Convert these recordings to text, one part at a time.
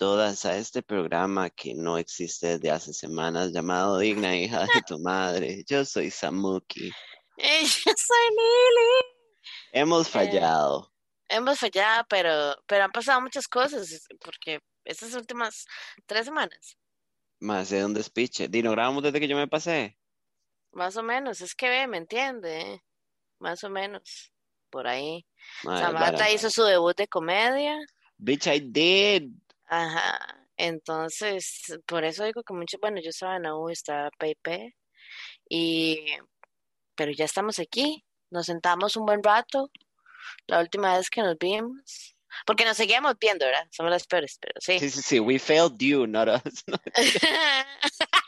y todas a este programa que no existe desde hace semanas llamado Digna hija de tu madre. Yo soy Samuki. Eh, yo soy Lili. Hemos Eh, fallado. hemos fallado, pero, pero han pasado muchas cosas, porque estas últimas tres semanas, Más de un despiche. Dino, grabamos desde que yo me pasé. más o menos, es que ve, ¿me entiende? Más o menos, por ahí. Madre, Samantha hizo su debut de comedia, Bitch, I did. Ajá, entonces, por eso digo que mucho, bueno, yo estaba en la U, estaba PIP, y, pero ya estamos aquí, nos sentamos un buen rato, la última vez que nos vimos, porque nos seguíamos viendo, ¿verdad? Somos las peores, pero sí. Sí, sí, sí. We failed you, not us.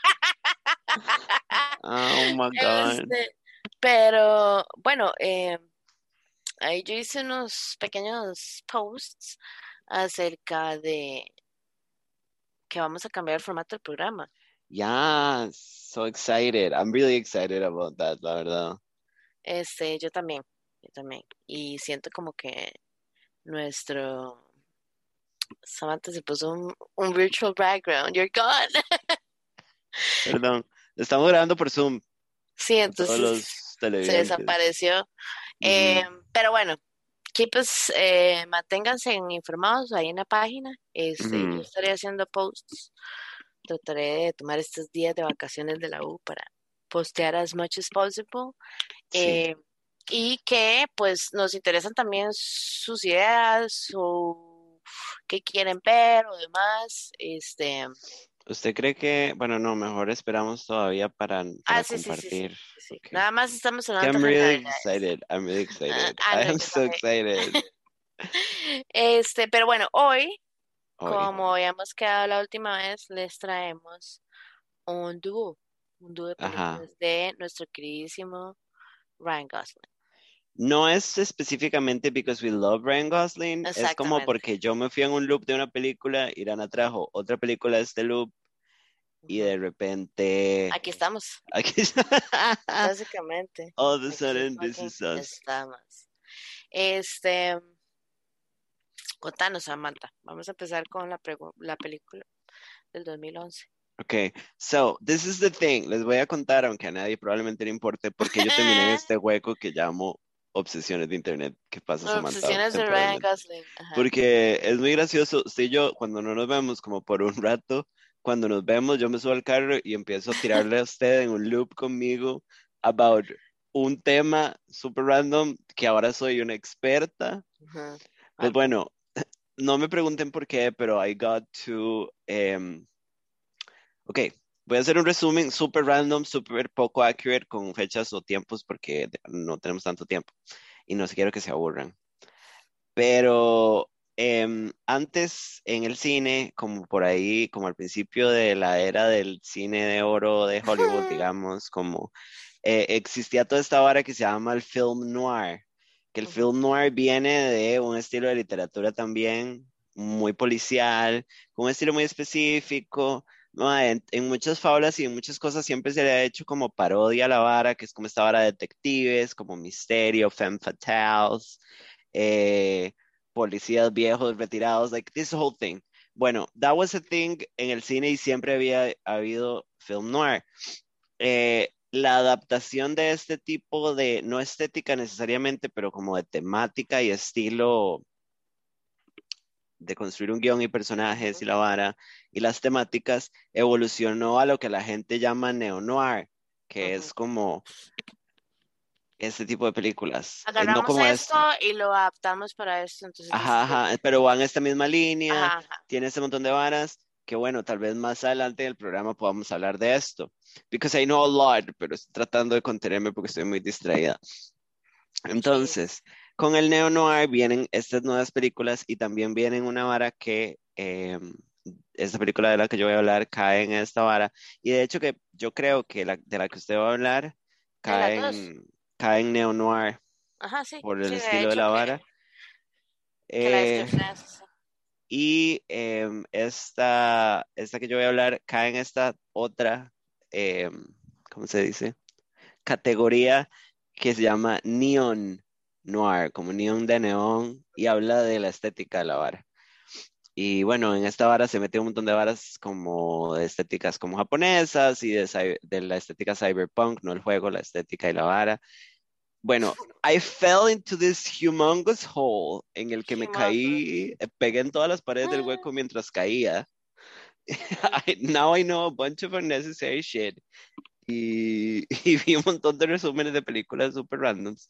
Oh my God. Este, pero bueno, eh, ahí yo hice unos pequeños posts acerca de que vamos a cambiar el formato del programa. Yeah, so excited. I'm really excited about that, la verdad. Este, yo también, yo también. Y siento como que nuestro Samantha se puso un, un virtual background. You're gone. Perdón. Estamos grabando por Zoom. Sí, entonces los se desapareció. Eh, pero bueno, keep us, eh, manténganse informados ahí en la página. Este, yo estaré haciendo posts. Trataré de tomar estos días de vacaciones de la U para postear as much as possible. Sí. Eh, y que pues nos interesan también sus ideas o qué quieren ver o demás. Este, ¿Usted cree que, bueno, no, mejor esperamos todavía para, para ah, sí, sí, sí, sí, compartir? Nada más estamos hablando I'm really excited. I'm really excited. I no, am yo so excited. Este, pero bueno, hoy Hoy. Como habíamos quedado la última vez, les traemos un dúo, un dúo de Ajá. películas de nuestro queridísimo Ryan Gosling. No es específicamente because we love Ryan Gosling, es como porque yo me fui en un loop de una película, Irana trajo otra película de este loop y de repente Aquí estamos, aquí está. básicamente. All of a sudden this is us. estamos. Este, contanos, Samantha. Vamos a empezar con la, la película del 2011. Okay, so this is the thing. Les voy a contar, aunque a nadie probablemente le importe, porque yo terminé en este hueco que llamo obsesiones de internet. ¿Qué pasa, Samantha? Obsesiones de Ryan? Gosling. Ajá. Porque es muy gracioso. Usted y yo, cuando no nos vemos como por un rato, cuando nos vemos, yo me subo al carro y empiezo a tirarle a usted en un loop conmigo about un tema super random que ahora soy una experta. Pues bueno, no me pregunten por qué, pero I got to. em, ok, voy a hacer un resumen super random, super poco accurate con fechas o tiempos porque no tenemos tanto tiempo y no quiero que se aburran. Pero em, antes en el cine, como por ahí, como al principio de la era del cine de oro de Hollywood, digamos, como eh, existía toda esta vara que se llama el film noir, que el film noir viene de un estilo de literatura también muy policial, con un estilo muy específico. En muchas fábulas y en muchas cosas siempre se le ha hecho como parodia a la vara, que es como esta vara de detectives, como misterio, femme fatales, eh, policías viejos retirados, like this whole thing. Bueno, that was a thing en el cine y siempre había habido film noir. Eh, la adaptación de este tipo de, no estética necesariamente, pero como de temática y estilo de construir un guion y personajes y la vara y las temáticas, evolucionó a lo que la gente llama neo-noir, que es como este tipo de películas. Eh, no Agarramos como esto y lo adaptamos para esto. Entonces, Ajá, pero van en esta misma línea, ajá, ajá. tiene este montón de varas, que bueno, tal vez más adelante en el programa podamos hablar de esto. Because I know a lot, pero estoy tratando de contenerme porque estoy muy distraída. Entonces, con el neo noir vienen estas nuevas películas y también vienen una vara que eh, esta película de la que yo voy a hablar cae en esta vara y de hecho que yo creo que la, de la que usted va a hablar cae en, cae en neo noir Ajá, sí. por el sí, estilo de la vara. que Eh, y em, esta, esta que yo voy a hablar cae en esta otra, em, ¿cómo se dice? Categoría que se llama neon noir, como neon de neón, y habla de la estética de la vara. Y bueno, en esta vara se mete un montón de varas como de estéticas como japonesas y de, la estética cyberpunk, no el juego, la estética y la vara. Bueno, I fell into this humongous hole en el que me Humongous. caí, eh, pegué en todas las paredes del hueco mientras caía. I- now I know a bunch of unnecessary shit. Y, y vi un montón de resúmenes de películas super randoms.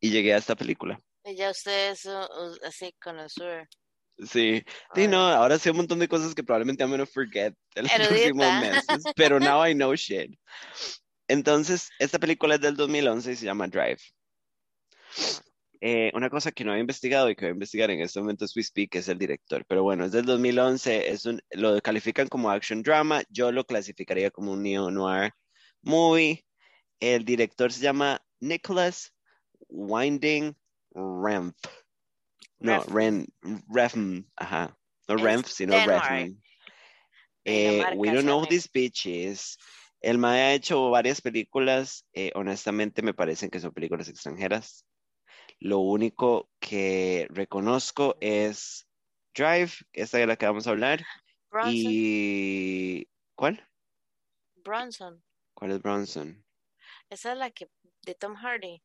Y llegué a esta película. Y ya usted es uh, así conocedor. Sí, sí, no, ahora sé un montón de cosas que probablemente I'm gonna forget en los próximos meses, pero now I know shit. Entonces, esta película es del 2011 y se llama Drive. Eh, una cosa que no había investigado y que voy a investigar en este momento es We Speak, que es el director, pero bueno, es del 2011, es un, lo califican como action drama, yo lo clasificaría como un neo-noir movie. El director se llama Nicholas Winding Renf. No. Ren, Refn, ajá. No Renf, sino Refn. Eh, we don't know who this bitch is. El Mae ha hecho varias películas, eh, honestamente me parecen que son películas extranjeras. Lo único que reconozco es Drive, esta de la que vamos a hablar, Bronson. y... ¿Cuál? Bronson. ¿Cuál es Bronson? Esa es la que de Tom Hardy.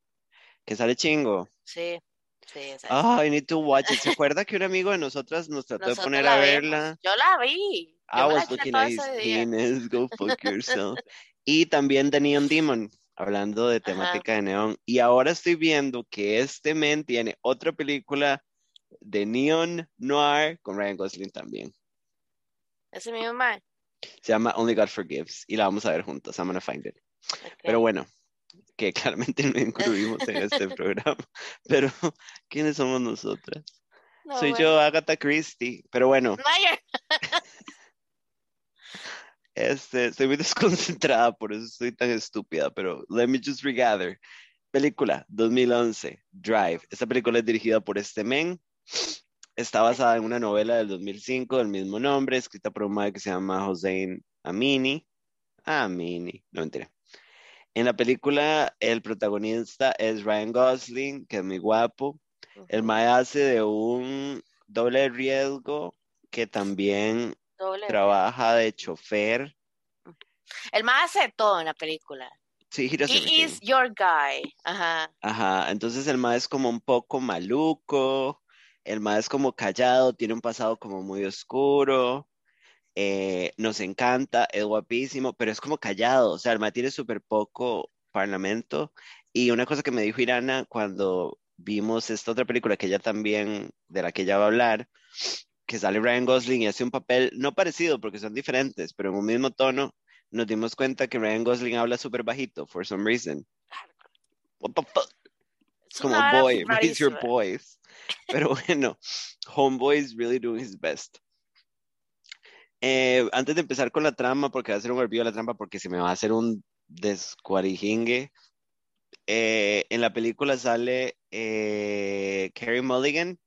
Que sale chingo. Sí, sí. Ah, I need to watch it. ¿Se acuerda que un amigo de nosotras nos trató de poner a verla? Yo la vi. Yo I was looking at his penis, go fuck yourself. Y también The Neon Demon, hablando de temática de neón. Y ahora estoy viendo que este men tiene otra película de Neon Noir con Ryan Gosling también. Ese mismo man. Se llama Only God Forgives y la vamos a ver juntos. I'm gonna find it. Pero bueno, que claramente no incluimos en este programa. Pero, ¿quiénes somos nosotras? No, Soy bueno. yo, Agatha Christie. Pero bueno, Mayer. este, estoy muy desconcentrada, por eso estoy tan estúpida, pero let me just regather. Película 2011, Drive. Esta película es dirigida por este men. Está basada en una novela del 2005 del mismo nombre, escrita por un madre que se llama Hossein Amini. Amini, no mentira. En la película, el protagonista es Ryan Gosling, que es muy guapo. El mae hace de un doble riesgo que también Doble. trabaja de chofer. El man hace todo en la película. Sí, he does He everything. is your guy. Ajá. Ajá, entonces el mae es como un poco maluco, el mae es como callado, tiene un pasado como muy oscuro, eh, nos encanta, es guapísimo, pero es como callado, o sea, el mae tiene súper poco parlamento. Y una cosa que me dijo Irana cuando vimos esta otra película que ella también, de la que ella va a hablar, que sale Ryan Gosling y hace un papel no parecido porque son diferentes, pero en un mismo tono, nos dimos cuenta que Ryan Gosling habla súper bajito, for some reason. What the fuck? Es como boy, raise your voice. Pero bueno, Homeboy is really doing his best. Eh, antes de empezar con la trama, porque va a ser un olvido la trama, porque se me va a hacer un descuarijingue. eh, en la película sale eh, Carey Mulligan.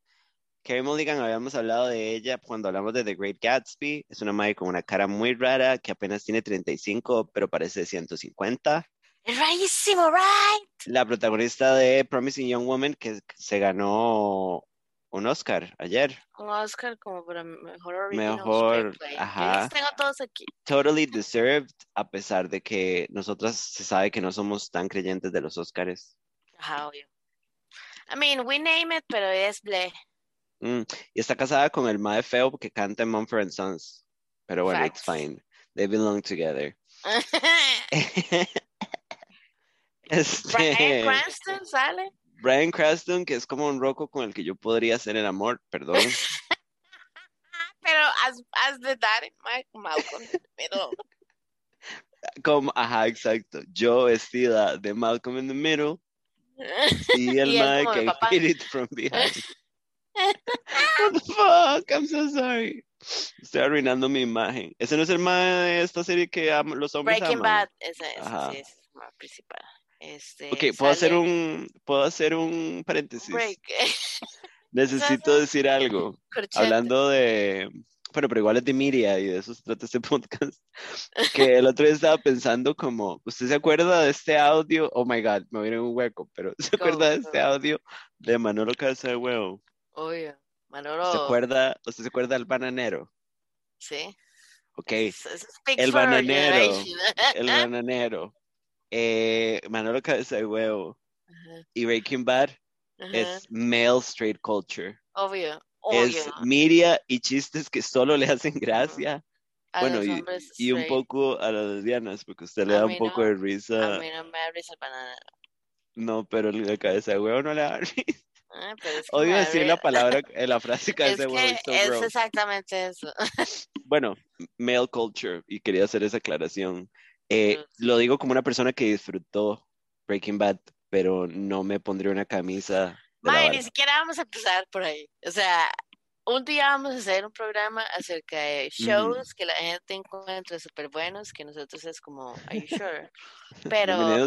Carey Mulligan, habíamos hablado de ella cuando hablamos de The Great Gatsby. Es una madre con una cara muy rara que apenas tiene 35, pero parece de 150 Es rarísimo, right? la protagonista de Promising Young Woman que se ganó un Oscar ayer. Un Oscar como para mejor original Mejor. Yo ajá. los tengo todos aquí. Totally deserved, a pesar de que nosotras se sabe que no somos tan creyentes de los Oscars. Ajá, obvio. I mean, we name it, pero es ble. Mm, Y está casada con el mae feo que canta en Mumford and Sons. Pero bueno, it's fine. They belong together. Este, Brian Cranston sale. Bryan Cranston, que es como un roco con el que yo podría hacer el amor, perdón. Pero as, as daddy, Mike Malcolm. Pero Como, ajá, exacto. Yo vestida de Malcolm in the Middle y el Y mae como que el papá. hit it from behind. What the fuck? I'm so sorry. Estoy arruinando mi imagen. Ese no es el mae de esta serie que am- los hombres Breaking aman. Bad, ese, ese Ajá. sí es el más principal. Este, Ok, puedo hacer un, puedo hacer un paréntesis. break. Necesito decir algo. Corchete. Hablando de, bueno, pero igual es de media y de eso se trata este podcast. Que el otro día estaba pensando como, ¿usted se acuerda de este audio? Oh my God, me viene un hueco, pero ¿se Go, acuerda de este audio de Manolo Cabeza de Huevo? Obvio. Manolo. ¿Se acuerda, ¿Usted se acuerda del bananero? Sí. Ok. El bananero. El bananero. Eh, Manolo Cabeza de Huevo Ajá, y Breaking Bad ajá. es male straight culture. Obvio, Es obvio. media y chistes que solo le hacen gracia. A bueno, y, y un poco a las lesbianas, porque usted le A da un poco no. de A risa. mí no me da risa el bananero. No, pero la cabeza de huevo no le da risa. Ah, pero es que Odio decir la palabra, eh, la frase Es cabeza de huevo. que so es exactamente eso. Bueno, male culture, y quería hacer esa aclaración. Eh, lo digo como una persona que disfrutó Breaking Bad, pero no me pondría una camisa vara. ni siquiera vamos a empezar por ahí. O sea, un día vamos a hacer un programa acerca de shows que la gente encuentra súper buenos, que nosotros es como, ¿Are you sure? Pero cuando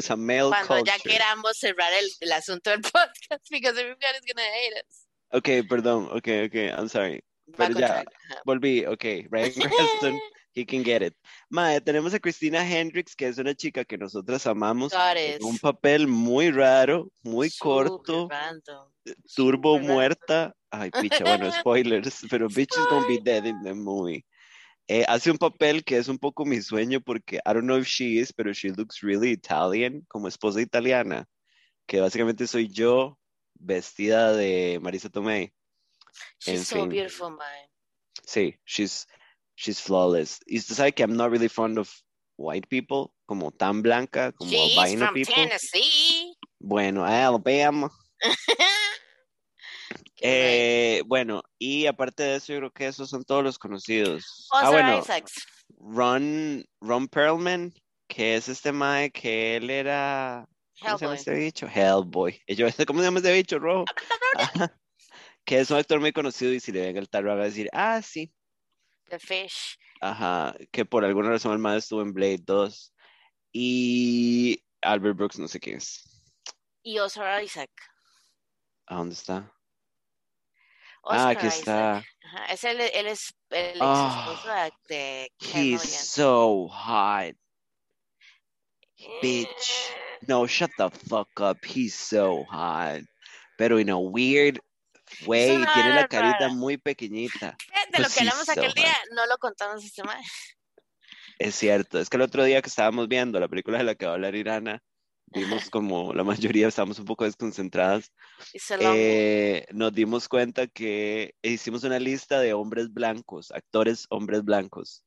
ya Culture. queramos cerrar el, el asunto del podcast, because everybody's gonna hate us. Ok, perdón, ok, ok, I'm sorry. Pero ya, volví, ok, Ryan Cranston, he can get it. Mae, tenemos a Christina Hendricks, que es una chica que nosotras amamos, en un papel muy raro, muy corto, random. turbo random. muerta. Ay, picha, bueno, spoilers, pero bitch is gonna be dead in the movie. Eh, hace un papel que es un poco mi sueño porque I don't know if she is, pero she looks really Italian, como esposa italiana, que básicamente soy yo vestida de Marisa Tomei. En She's so fin. beautiful, man. Sí, she's, she's flawless. Y usted sabe que I'm not really fond of white people, como tan blanca, como She's albino from people. Tennessee. Bueno, Alabama. Eh, bueno, y aparte de eso, yo creo que esos son todos los conocidos. Oscar ah, bueno, Isaacs. Ron, Ron Perlman, que es este mae que él era. ¿Cómo se llama Hellboy. este bicho? Hellboy. Y yo, ¿Cómo se llama este bicho rojo? Ajá. Que es un actor muy conocido y si le ven el tarro va a decir, ah, sí. The Fish. Ajá, que por alguna razón el mae estuvo en Blade 2. Y Albert Brooks, no sé quién es. Y Oscar Isaac. ¿A dónde está? Oscar ah, aquí Isaac. está. Ajá, Es el, él es el ex Ah, esposo de, de Karen He's so hot. bitch. No, shut the fuck up. He's so hot. Pero in a weird una tiene la carita muy pequeñita. De lo que hablamos aquel día, no lo contamos este mae. Es cierto. Es que el otro día que estábamos viendo la película de la que va a hablar Irana, vimos como la mayoría estábamos un poco desconcentradas. Eh, nos dimos cuenta que hicimos una lista de hombres blancos, actores hombres blancos,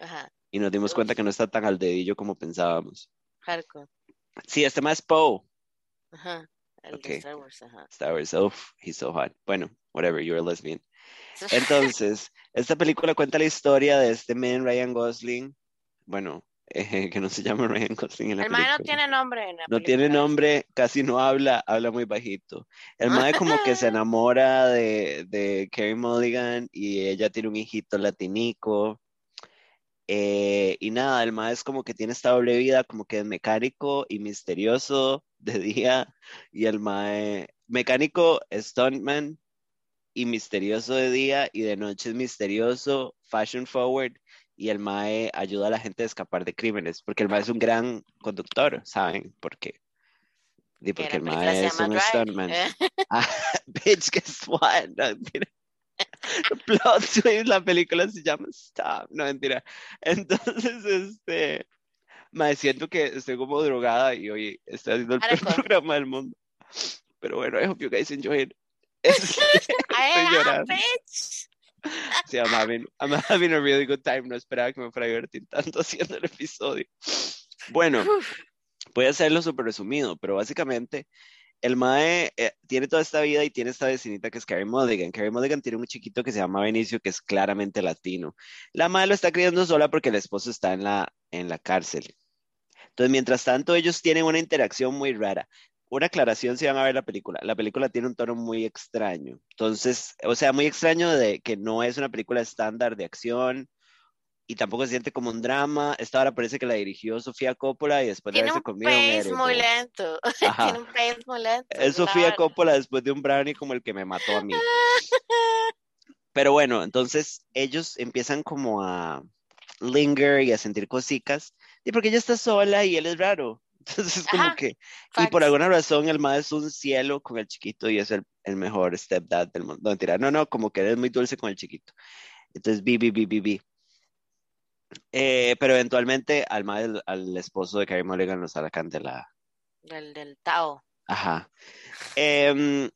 Ajá, y nos dimos cuenta que no está tan al dedillo como pensábamos. hardcore. Sí, este más Poe. Ajá. El Ok. de Star Wars, ajá. Star Wars, oh, he's so hot. Bueno, whatever, you're a lesbian. Entonces, esta película cuenta la historia de este man, Ryan Gosling. Bueno, eh, que no se llama Ryan Gosling en la el mae no película. tiene nombre en la No tiene película. nombre, casi no habla, habla muy bajito. El mae como que se enamora de, de Carey Mulligan y ella tiene un hijito latinico. Eh, y nada, el mae es como que tiene esta doble vida, como que es mecánico y misterioso de día. Y el mae, mecánico, stuntman y misterioso de día y de noche es misterioso, fashion forward. Y el mae ayuda a la gente a escapar de crímenes, porque el mae es un gran conductor, ¿saben por qué? Di, Que porque el mae es un stuntman. Eh, Ah, bitch, guess what? No. Plot twist, la película se llama Stop, no mentira. Entonces, este, me siento que estoy como drogada y hoy estoy haciendo el peor programa del mundo. Pero bueno, I hope you guys enjoy it. Este, estoy llorando. Sí, I'm having, I'm having a really good time. No esperaba que me fuera a divertir tanto haciendo el episodio. Bueno, voy a hacerlo súper resumido, pero básicamente el Mae eh, tiene toda esta vida y tiene esta vecinita que es Carey Mulligan. Carey Mulligan tiene un chiquito que se llama Benicio, que es claramente latino. La Mae lo está criando sola porque el esposo está en la, en la cárcel. Entonces, mientras tanto, ellos tienen una interacción muy rara. Una aclaración si van a ver la película. La película tiene un tono muy extraño. Entonces, o sea, muy extraño de que no es una película estándar de acción y tampoco se siente como un drama. Esta hora parece que la dirigió Sofía Coppola y después de Tiene haberse comido un pace muy lento. Tiene un pace muy lento. Es la Sofía. Coppola después de un brownie como el que me mató a mí. Pero bueno, entonces ellos empiezan como a linger y a sentir cositas. Y porque ella está sola y él es raro. Entonces, como Ajá, que, y por facts. alguna razón el mae es un cielo con el chiquito y es el, el mejor stepdad del mundo. No, mentira, no, no, como que eres muy dulce con el chiquito. Entonces, bi, bi, bi, bi, bi. Eh, pero eventualmente al mae, al, esposo de Carey Mulligan lo sacan de la, Del, del Tao. Ajá. Em,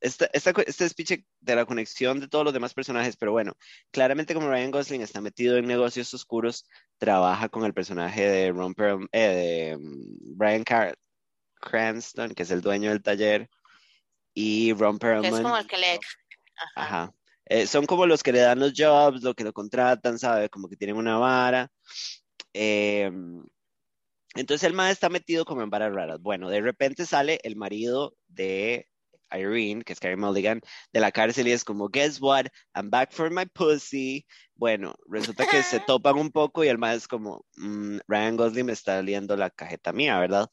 esta, esta, este speech de la conexión de todos los demás personajes, pero bueno, claramente como Ryan Gosling está metido en negocios oscuros, trabaja con el personaje de, Ron Perl- eh, de mm, Bryan Car- Cranston, que es el dueño del taller, y Ron Que es como Perlman. el que le. Ajá. Ajá. Eh, son como los que le dan los jobs, lo que lo contratan, ¿sabe? Como que tienen una vara. Em, entonces el mae está metido como en varas raras. Bueno, de repente sale el marido de Irene, que es Carey Mulligan, de la cárcel y es como, guess what, I'm back for my pussy. Bueno, resulta que se topan un poco y el mae es como, "Mm, Ryan Gosling me está liendo la cajeta mía, ¿verdad?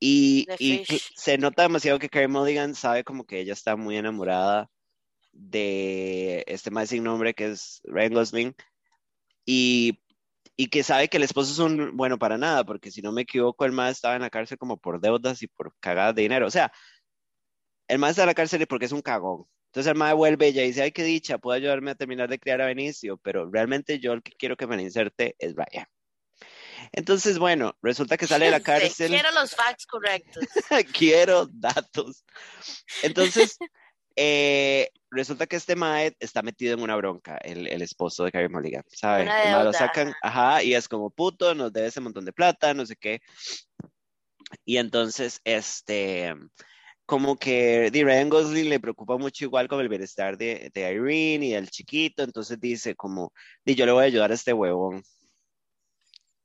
Y, y se nota demasiado que Carey Mulligan sabe como que ella está muy enamorada de este mae sin nombre que es Ryan Gosling y, y que sabe que el esposo es un bueno para nada, porque si no me equivoco, el mae estaba en la cárcel como por deudas y por cagadas de dinero. O sea, el mae está en la cárcel porque es un cagón. Entonces el mae vuelve y dice, ay, qué dicha, puedo ayudarme a terminar de criar a Benicio, pero realmente yo el que quiero que me inserte es Ryan. Entonces, bueno, resulta que sale de la cárcel, quiero los facts correctos. quiero datos. Entonces, eh, resulta que este mae está metido en una bronca, el, el esposo de Carey Mulligan, ¿sabe? Una El mae lo sacan, ajá, y es como puto, nos debe ese montón de plata, no sé qué. Y entonces, este, como que di, Ryan Gosling le preocupa mucho igual con el bienestar de, de Irene y del chiquito, entonces dice como, di, yo le voy a ayudar a este huevón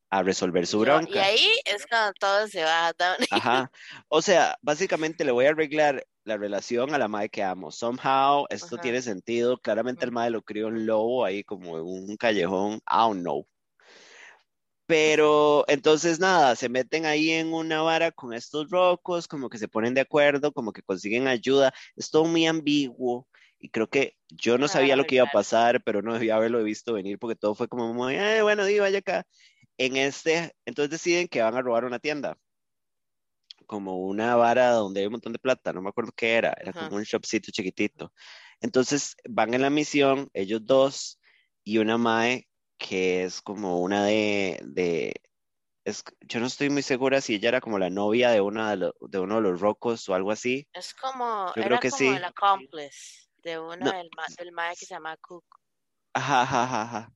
a resolver su bronca. y ahí es cuando todo se va down. Ajá. O sea, básicamente le voy a arreglar la relación a la madre que amo. Somehow, esto Ajá. tiene sentido. Claramente el madre lo crió en lobo ahí como en un callejón. I don't know. Pero entonces nada, se meten ahí en una vara con estos rocos, como que se ponen de acuerdo, como que consiguen ayuda. Es todo muy ambiguo. Y creo que yo no sabía lo que iba a pasar, pero no debía haberlo visto venir porque todo fue como muy, "Eh, bueno, di, vaya acá. En este, entonces deciden que van a robar una tienda como una vara donde hay un montón de plata, no me acuerdo qué era, era Ajá. como un shopcito chiquitito. Entonces van en la misión, ellos dos y una mae que es como una de, de es, yo no estoy muy segura si ella era como la novia de, una de, lo- de uno de los rocos o algo así. Es como, Yo creo que como sí. el accomplice de uno No. del, del mae que se llama Cook. Ajá, ajá, ajá.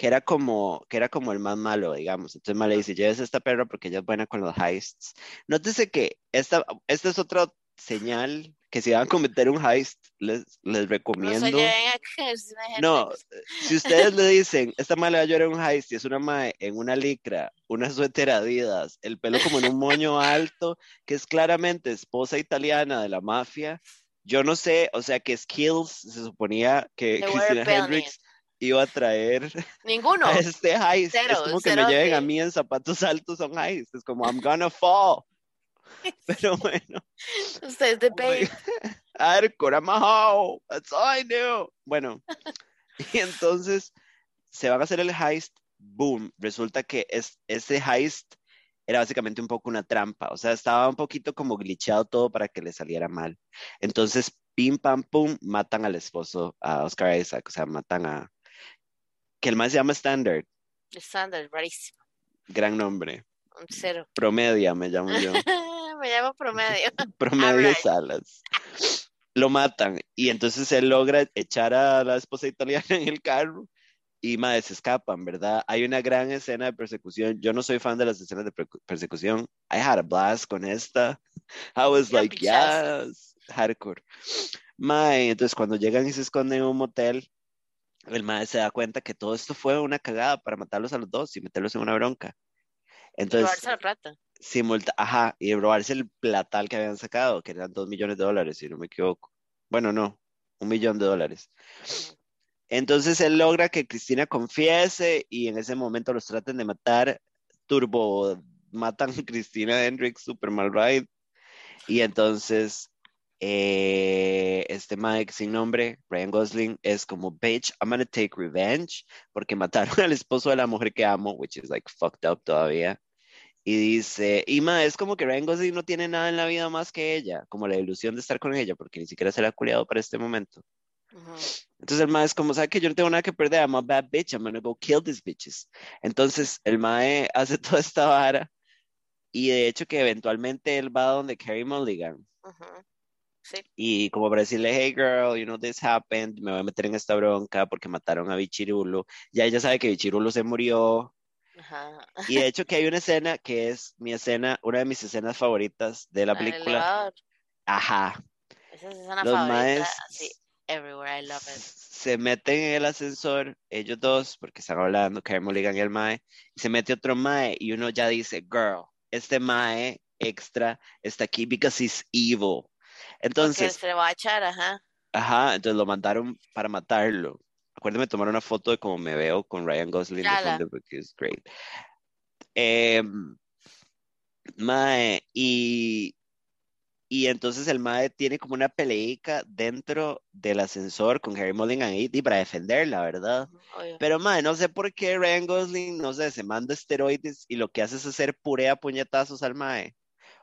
Que era como, que era como el más malo, digamos. Entonces mae le dice, lleves a esta perra porque ella es buena con los heists. Nótese que esta, esta es otra señal que si van a cometer un heist, les, les No recomiendo. gente- No, si ustedes le dicen, esta mae le va a llorar un heist y es una mae en una licra, una suéter Adidas, el pelo como en un moño alto, que es claramente esposa italiana de la mafia, yo no sé, o sea que Skills se suponía que They Christina. Hendricks iba a traer Ninguno. a este heist. es cero, como que me lleven a mí en zapatos altos un heist, es como I'm gonna fall. Pero bueno. Ustedes de babe. Hardcore, I'm a. That's all I knew. Bueno, y entonces se van a hacer el heist. Boom. Resulta que es, ese heist era básicamente un poco una trampa. O sea, estaba un poquito como glitchado todo para que le saliera mal. Entonces, pim, pam, pum, matan al esposo, a Oscar Isaac. O sea, matan a. Que el más se llama Standard. Standard, rarísimo. Gran nombre. Un cero. Promedia me llamo yo. Me llamo promedio. promedio. Salas. Lo matan y entonces él logra echar a la esposa italiana en el carro y madre se escapan, ¿verdad? Hay una gran escena de persecución. Yo no soy fan de las escenas de per- persecución. I had a blast con esta. I was like, yes, hardcore. Mae, entonces cuando llegan y se esconden en un motel, el mae se da cuenta que todo esto fue una cagada para matarlos a los dos y meterlos en una bronca. Y Entonces, robarse la plata. simulta ajá, y robarse el platal que habían sacado, que eran dos millones de dólares, si no me equivoco. Bueno, no, un millón de dólares. Entonces él logra que Cristina confiese y en ese momento los traten de matar. Turbo matan a Cristina Hendricks, super mal ride. Y entonces eh, este Mike sin nombre, Ryan Gosling, es como, bitch, I'm gonna take revenge porque mataron al esposo de la mujer que amo, which is like fucked up todavía. y dice, y ma, es como que Ryan Gosling no tiene nada en la vida más que ella, como la ilusión de estar con ella, porque ni siquiera se la ha culiado para este momento. Ujú. Entonces el mae es como, ¿sabe que yo no tengo nada que perder? I'm a bad bitch, I'm gonna go kill these bitches. Entonces el mae hace toda esta vara y de hecho que eventualmente él va donde Carrie Mulligan Ujú. Sí. y como para decirle, hey girl, you know this happened, me voy a meter en esta bronca porque mataron a Bichirulo. Ya ella sabe que Bichirulo se murió Ajá. y de hecho que hay una escena que es mi escena, una de mis escenas favoritas de la El película. Ajá, Esa es una los favorita. maes Sí, everywhere, I love it. se meten en el ascensor, ellos dos, porque están hablando, Carey Mulligan y el Mae, y se mete otro Mae, y uno ya dice, girl, este Mae extra está aquí because he's evil. Porque Entonces, se le va a echar, ajá. ajá, entonces lo mandaron para matarlo. Acuérdame tomar una foto de cómo me veo con Ryan Gosling porque es great. Em, mae, y, y entonces el Mae tiene como una peleica dentro del ascensor con Harry Mulligan ahí y para defenderla, ¿verdad? Obvio. Pero mae, no sé por qué Ryan Gosling, no sé, se manda esteroides y lo que hace es hacer puré a puñetazos al Mae.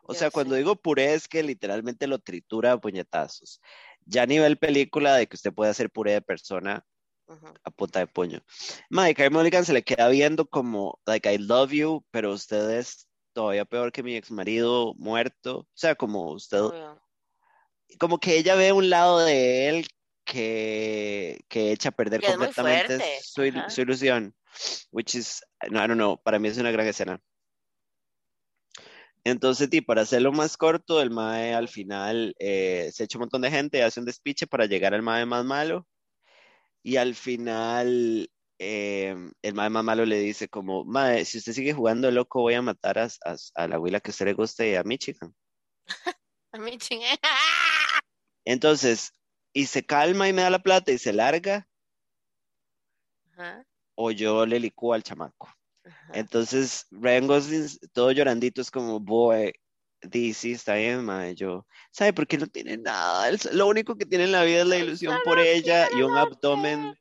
O Yo sea, cuando digo puré es que literalmente lo tritura a puñetazos. Ya a nivel película de que usted puede hacer puré de persona Ujú. a punta de puño. Carey Mulligan se le queda viendo como, like, I love you, pero usted es todavía peor que mi ex marido muerto. O sea, como usted, Obvio. como que ella ve un lado de él que, que echa a perder Que completamente su, il- su ilusión. Which is, no, I don't know, para mí es una gran escena. Entonces, y para hacerlo más corto, el Mae al final eh, se echa un montón de gente, hace un despiche para llegar al Mae más malo. Y al final, eh, el Mae más malo le dice como, Mae, si usted sigue jugando loco, voy a matar a, a, a la abuela que usted le gusta y a Michigan. A mí chingue. Entonces, y se calma y me da la plata y se larga, Ajá, o yo le licúo al chamaco. Ajá. Entonces, Ryan Gosling, todo llorandito, es como, boy, sí, está bien, mae. Yo, ¿sabe por qué no tiene nada? Lo único que tiene en la vida es la ilusión por ella y un abdomen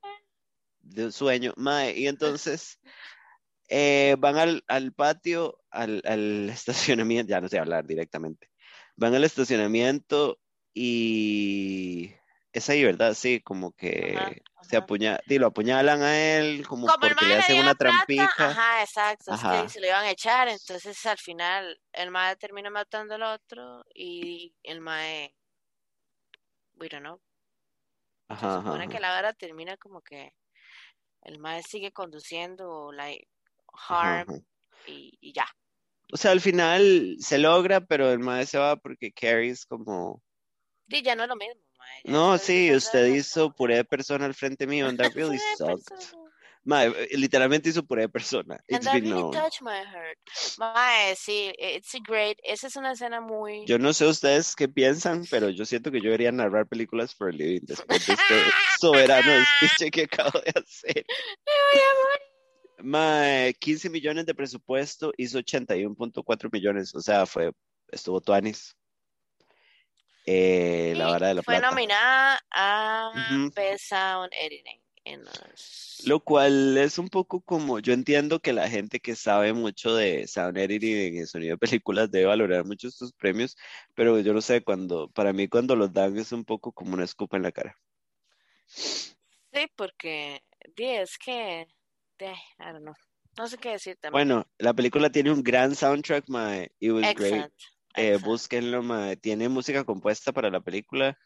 de un sueño, mae. Y entonces eh, van al, al patio, al, al estacionamiento, ya no sé hablar directamente. Van al estacionamiento y es ahí, ¿verdad? Sí, como que Ajá, se ajá. apuña, di, lo apuñalan a él, como Como porque le le hacen dio una la plata, ajá, exacto, es Ajá. que se lo iban a echar, entonces al final el mae termina matando al otro y el mae, we don't know, se supone que la hora termina como que el mae sigue conduciendo, like, harm y, y ya. O sea, al final se logra, pero el mae se va porque Carrie es como, Y ya no es lo mismo, no, sí, usted hizo puré de persona al frente mío, and that really "Fue sucked. persona". Mae, literalmente hizo puré de persona. And It's that been really known. touched my heart. Mae, sí, it's a great, esa es una escena muy... Yo no sé ustedes qué piensan, pero yo siento que yo debería narrar películas for a living después de este soberano speech que acabo de hacer. Me voy a morir. Mae, 15 millones de presupuesto, hizo 81.4 millones, o sea, fue, estuvo tuanis. Eh, la vara de la fue plata. nominada a Ujú. Best Sound Editing en los... Lo cual es un poco como, yo entiendo que la gente que sabe mucho de sound editing y sonido de películas debe valorar mucho estos premios, pero yo no sé, cuando, para mí cuando los dan es un poco como una escupa en la cara. Sí, porque es que... de, I don't know. No sé qué decir también. Bueno, la película tiene un gran soundtrack, mae, it was great. Eh, búsquenlo. Tiene música compuesta para la película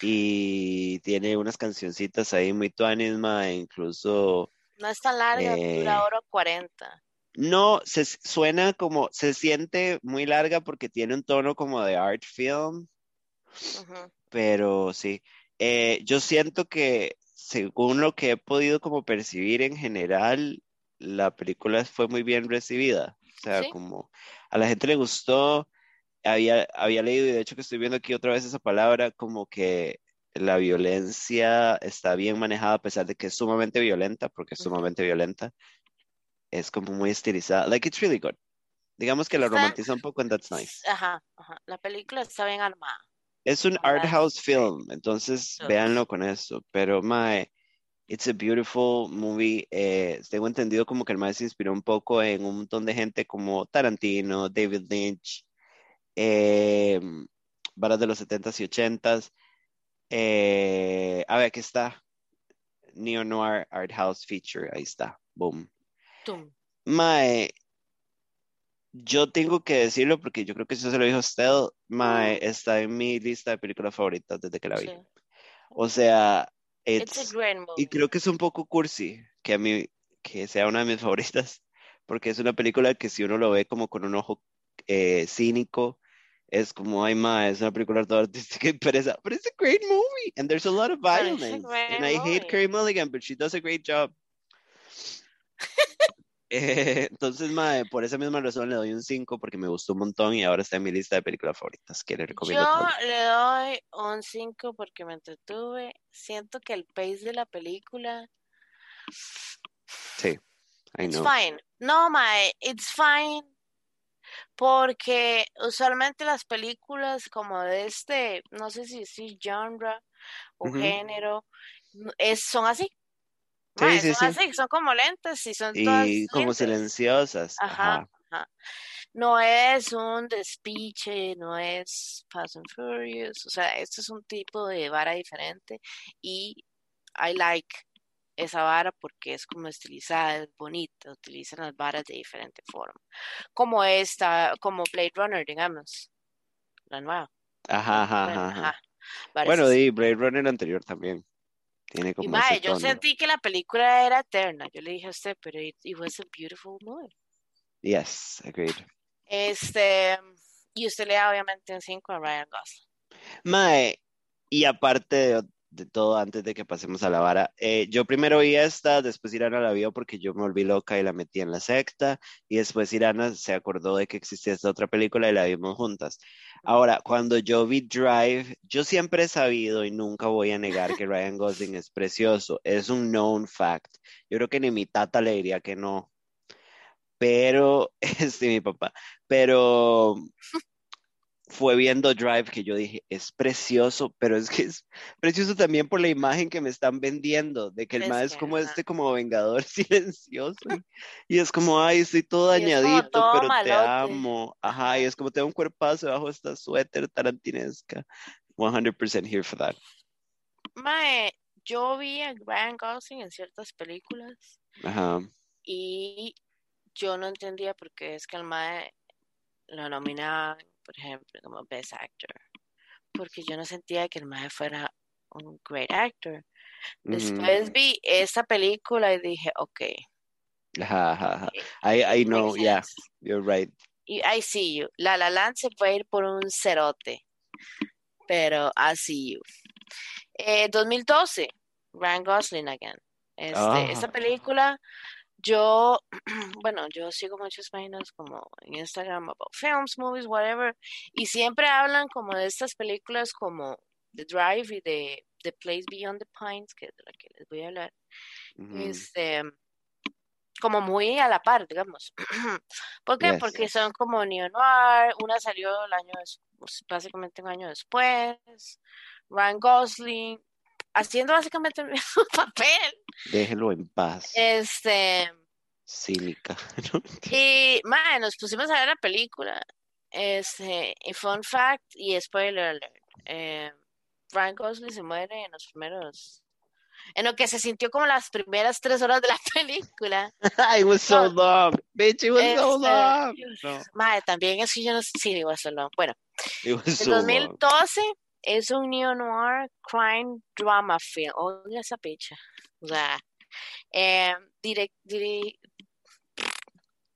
y tiene unas cancioncitas ahí muy tuanis, mae, incluso No es tan larga, eh, dura hora 40. no, se suena como, se siente muy larga porque tiene un tono como de art film, pero sí, Eh, yo siento que según lo que he podido como percibir en general, la película fue muy bien recibida, o sea, Sí. como a la gente le gustó, había, había leído y de hecho que estoy viendo aquí otra vez esa palabra, como que la violencia está bien manejada a pesar de que es sumamente violenta, porque es sumamente violenta, es como muy estilizada, like it's really good. Digamos que la Está- romantiza un poco and that's nice. Ajá, ajá. La película está bien armada. Es un art house film, entonces So- véanlo con eso. Pero, mae, It's a beautiful movie. Eh, tengo entendido como que el maestro se inspiró un poco en un montón de gente como Tarantino, David Lynch, eh, varas de los 70s y 80s. Eh, a ver, aquí está. Neo Noir Art House Feature. Ahí está. Boom. Tum. Mae, yo tengo que decirlo porque yo creo que eso se lo dijo usted. Mae, está en mi lista de películas favoritas desde que la vi. Sí. O sea, It's a it's, y creo que es un poco cursi que a mí, que sea una de mis favoritas, porque es una película que si uno lo ve como con un ojo eh, cínico, es como, ay, ma, es una película toda artística y pereza, but it's a great movie, and there's a lot of it's violence, and I hate movie. Carey Mulligan, but she does a great job. Eh, entonces, mae, por esa misma razón le doy un 5 porque me gustó un montón y ahora está en mi lista de películas favoritas que le recomiendo Yo todos. le doy un 5 porque me entretuve. Siento que el pace de la película, Sí, I it's know. fine. No, mae, it's fine. Porque usualmente las películas como de este, no sé si decir genre o género, es, son así. Sí, sí, son sí. así, son como lentas y son todas Y como lentas. silenciosas, Ajá, ajá. ajá. No es un despiche, no es Fast and Furious, o sea, esto es un tipo de vara diferente y I like esa vara porque es como estilizada, es bonita, utilizan las varas de diferente forma. Como esta, como Blade Runner, digamos, la nueva. Ajá, ajá, Bueno, ajá, ajá. ajá, varas Bueno, de Blade Runner anterior también. Tiene Y como mae, ese yo sentí que la película era eterna. Yo le dije a usted, pero it, it was a beautiful movie. Yes, agreed. Este, y usted le da obviamente un 5 a Ryan Gosling. Mae, y aparte de, de todo, antes de que pasemos a la vara, eh, yo primero vi esta, después Irana la vio porque yo me volví loca y la metí en la secta, y después Irana se acordó de que existía esta otra película y la vimos juntas. Ahora, cuando yo vi Drive, yo siempre he sabido y nunca voy a negar que Ryan Gosling es precioso, es un known fact. Yo creo que ni mi tata le diría que no, pero, este, mi papá, pero fue viendo Drive que yo dije, es precioso, pero es que es precioso también por la imagen que me están vendiendo, de que el más es como este como vengador silencioso y, y es como, ay, estoy todo Y dañadito, todo pero te amo, ajá, y es como tengo un cuerpazo debajo de esta suéter tarantinesca, 100% here for that, Mae, yo vi a Ryan Gosling en ciertas películas ajá, y yo no entendía por qué es que al Mae lo nominaban, por ejemplo, como Best Actor. Porque yo no sentía que el Mae fuera un great actor. Después vi esta película y dije, ok, ajá, ajá, I, I know, yeah, you're right, Y I see you. La La Land se puede ir por un cerote, pero I see you. Eh, 2012, Ryan Gosling again. Este, esta ah, película, yo, bueno, yo sigo muchas páginas como en Instagram about films, movies, whatever, y siempre hablan como de estas películas como The Drive y de The Place Beyond the Pines, que es de la que les voy a hablar. Este, como muy a la par, digamos. ¿Por qué? yes, Porque son como neo-noir, una salió el año, básicamente un año después, Ryan Gosling, haciendo básicamente el mismo papel. déjelo en paz, Este, cínica, ¿no? y, man, nos pusimos a ver la película, este, y fun fact, y spoiler alert, eh, Ryan Gosling se muere en los primeros, en lo que se sintió como las primeras tres horas de la película. It was so No, long, bitch, it was so este, long. No, Madre, también es que yo no sé si digo eso, no. Bueno, it was el so long. 2012 es un neo-noir crime drama film. Oiga esa picha. O sea, eh, direct, diri-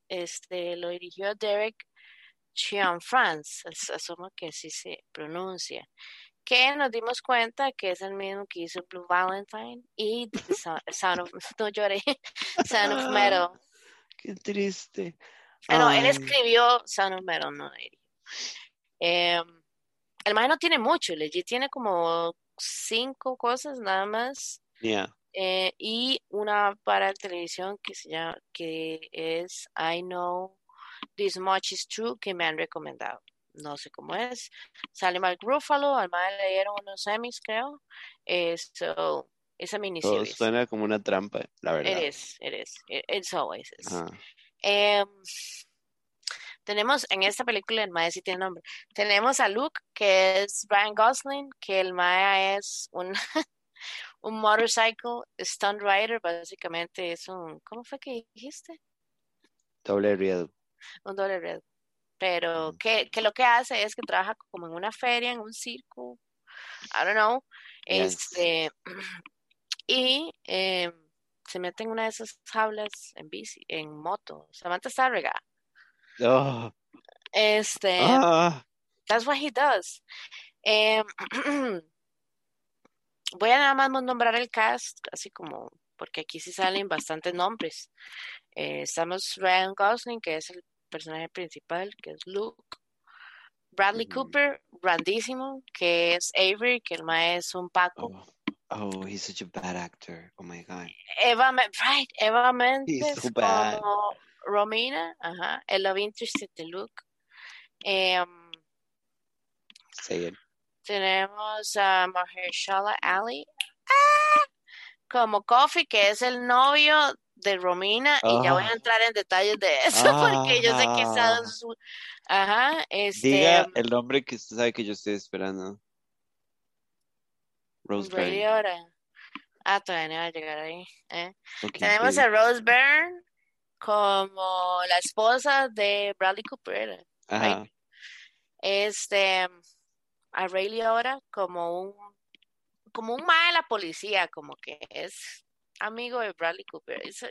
este, lo dirigió Derek Cianfrance, es- asumo que así se pronuncia, que nos dimos cuenta que es el mismo que hizo Blue Valentine y The Sound, Sound of, no lloré, Sound of Metal. Qué triste. Ah, no, él Ay, escribió Sound of Metal, no. Eh, el man no tiene mucho, legit tiene como cinco cosas nada más. yeah. eh, y una para televisión que se llama, que es I Know This Much Is True, que me han recomendado. No sé cómo es. Sale Mark Ruffalo, al man le dieron unos Emmys, creo. Eh, so, esa Todo miniserie. suena como una trampa, la verdad. It is, it is, it- it's always is. Tenemos en esta película, el mae sí tiene nombre. Tenemos a Luke, que es Ryan Gosling, que el mae es un, un motorcycle stunt rider, básicamente es un, ¿cómo fue que dijiste? Doble riesgo. Un doble red. Pero que, que lo que hace es que trabaja como en una feria, en un circo, I don't know, Yes. este, y em, se mete en una de esas jaulas en bici, en moto. Samantha Starrega. Oh, Este, ah, that's what he does. Em, voy a nada más nombrar el cast, así como, porque aquí sí salen bastantes nombres. Eh, estamos Ryan Gosling, que es el personaje principal, que es Luke. Bradley. Cooper, grandísimo, que es Avery, que el mae es un Paco. oh, oh, he's such a bad actor. Oh my God. Eva, right, Eva Mendes so bad. como Romina, ajá, el love interest de Luke. Em, tenemos a Mahershala Ali ¡ah! como Coffee, que es el novio de Romina, y ya voy a entrar en detalles de eso, porque yo sé que está Ah. su... Ajá, este... Diga el nombre que usted sabe que yo estoy esperando. Rose Byrne. Ah, todavía no va a llegar ahí. ¿eh? Tenemos a Rose Byrne como la esposa de Bradley Cooper. Ajá. Este, a Ray Liotta como un, como un mae de la policía, como que es amigo de Bradley Cooper. Es-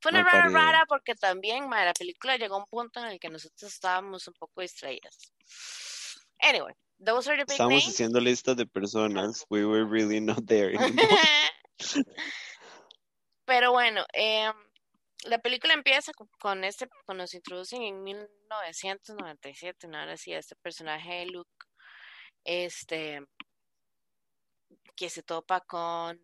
fue una rara rara porque también mae, la película llegó a un punto en el que nosotros estábamos un poco distraídas. Anyway, those are the big Estamos names. haciendo listas de personas. We were really not there. Pero bueno, em, la película empieza con, este, cuando nos introducen en 1997, ¿no? Ahora sí, este personaje de Luke, este, que se topa con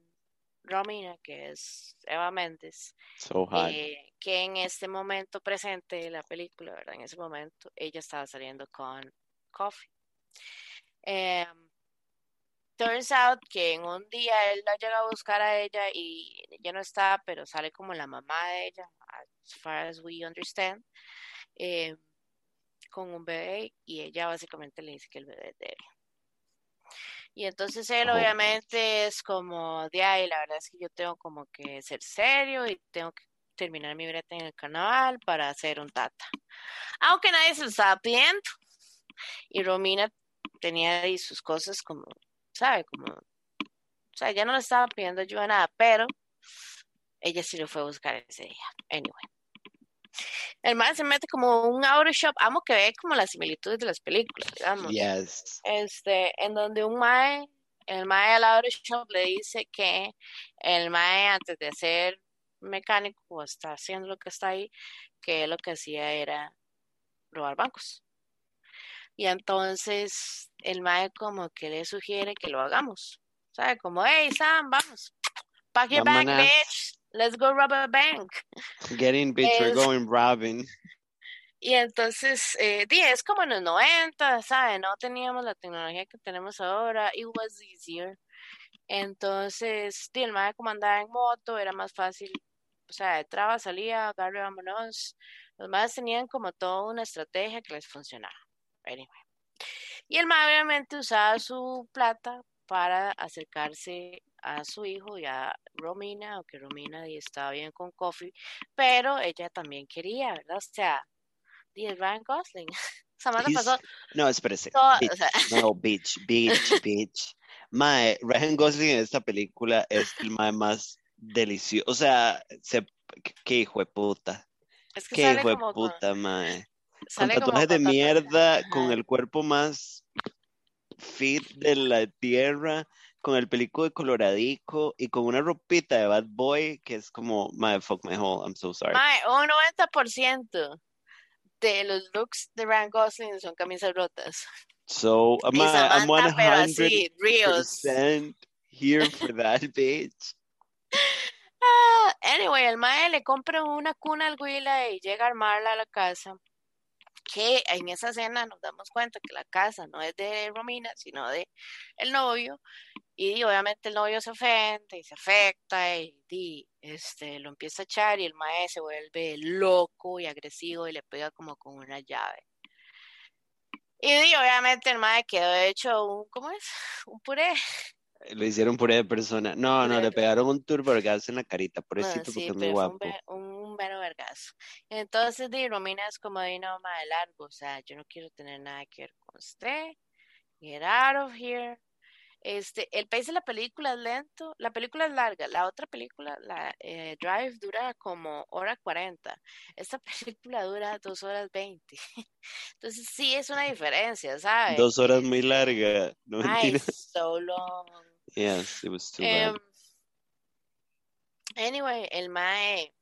Romina, que es Eva Méndez, So eh, que en este momento presente de la película, ¿verdad? En ese momento, ella estaba saliendo con Coffee. Em, turns out que en un día él la llega a buscar a ella y ella no está, pero sale como la mamá de ella, as far as we understand, em, con un bebé y ella básicamente le dice que el bebé es de él. Y entonces él Oh. obviamente es como, de ahí, la verdad es que yo tengo como que ser serio y tengo que terminar mi breta en el carnaval para hacer un tata. Aunque nadie se lo estaba pidiendo. Y Romina tenía ahí sus cosas como, ¿sabe? Como, o sea, ya no le estaba pidiendo ayuda a nada, pero ella sí lo fue a buscar ese día. Anyway. El man se mete como un auto shop, amo que ve como las similitudes de las películas, digamos. Yes. Este, en donde un mae, el mae al auto shop le dice que el mae antes de ser mecánico o está haciendo lo que está ahí, que lo que hacía era robar bancos. Y entonces el mae como que le sugiere que lo hagamos. ¿Sabe? Como, hey Sam, vamos. Pack your bag, bitch. Let's go rob a bank. Getting bitch, we're going robbing. Y entonces, eh, es como en los 90, ¿sabe? No teníamos la tecnología que tenemos ahora. It was easier. Entonces, el mae como andaba en moto, era más fácil. O sea, entraba, salía, agarre, vámonos. Los maes tenían como toda una estrategia que les funcionaba. Anyway. Y el mae obviamente usaba su plata para acercarse a su hijo y a Romina, aunque Romina estaba bien con Coffee, pero ella también quería, ¿verdad? O sea, es Ryan Gosling. Samantha He's- pasó No, espérese. todo, Bitch. o sea, No, bitch, bitch, bitch. Mae, Ryan Gosling en esta película es el mae más delicioso. O sea, se, qué hijo de puta. es que Qué hijo de como con, puta, mae. Con sale tatuajes de con mierda, con ajá. el cuerpo más fit de la tierra, con el pelico de coloradico y con una ropita de bad boy que es como, mae, fuck my hole, I'm so sorry. Mae, un 90% de los looks de Ryan Gosling son camisas rotas. So, Y I'm Samantha, pero 100% así, reels. here for that, bitch. Ah, anyway, el mae le compra una cuna al Huila y llega a armarla a la casa. Que en esa escena nos damos cuenta que la casa no es de Romina, sino de el novio. Y obviamente el novio se ofende y se afecta y, este, lo empieza a echar y el mae se vuelve loco y agresivo y le pega como con una llave. Y, y obviamente el mae quedó hecho un, ¿cómo es? Un puré. Lo hicieron puré de persona. No, no, le pegaron un turbo vergazo en la carita, por eso Bueno, sí, porque es muy fue un, guapo. ve- un mero vergazo. Entonces, di, Romina es como de no, mae, largo, o sea, yo no quiero tener nada que ver con usted. Get out of here. Este, el pace de la película es lento, la película es larga, la otra película, la eh, Drive, dura como hora 40, esta película dura dos horas 20, entonces sí es una diferencia, ¿sabes? Dos horas muy larga. No Ay, so long. Yes, it was too bad. anyway, el mae,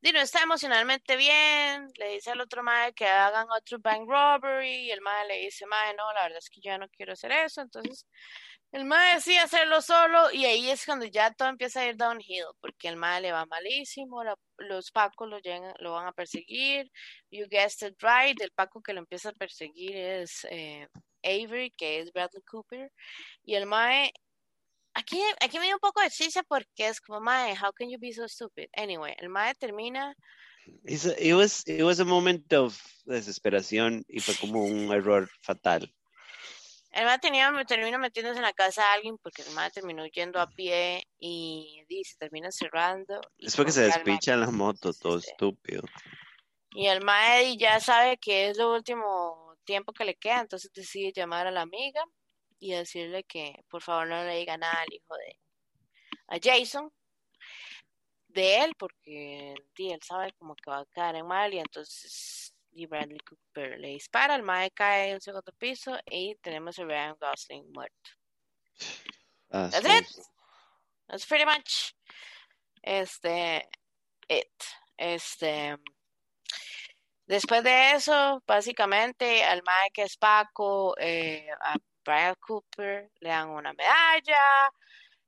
di, no está emocionalmente bien, le dice al otro mae que hagan otro bank robbery, el mae le dice, mae, no, la verdad es que yo ya no quiero hacer eso, entonces el mae decide hacerlo solo, y ahí es cuando ya todo empieza a ir downhill, porque el mae le va malísimo, la- los pacos lo, llegan, lo van a perseguir, you guessed it right, el paco que lo empieza a perseguir es eh, Avery, que es Bradley Cooper, y el mae Aquí, aquí me dio un poco de chicha porque es como, mae, how can you be so stupid? Anyway, el mae termina, It's a- it was, it was a moment of desesperación y fue como un error fatal. el mae tenía, me termina metiéndose en la casa de alguien porque el mae terminó yendo a pie y, y se termina cerrando. Es porque se golpea al mae. despicha en la moto, todo Sí. estúpido. Y el mae ya sabe que es lo último tiempo que le queda, entonces decide llamar a la amiga y decirle que por favor no le diga nada al hijo de a Jason de él porque él sabe como que va a caer en mal y entonces y Bradley Cooper le dispara, el mae cae en un segundo piso y tenemos a Ryan Gosling muerto. Ah, That's sí. it. That's pretty much este it. Este después de eso, básicamente al mae que es Paco, eh, Brian Cooper le dan una medalla.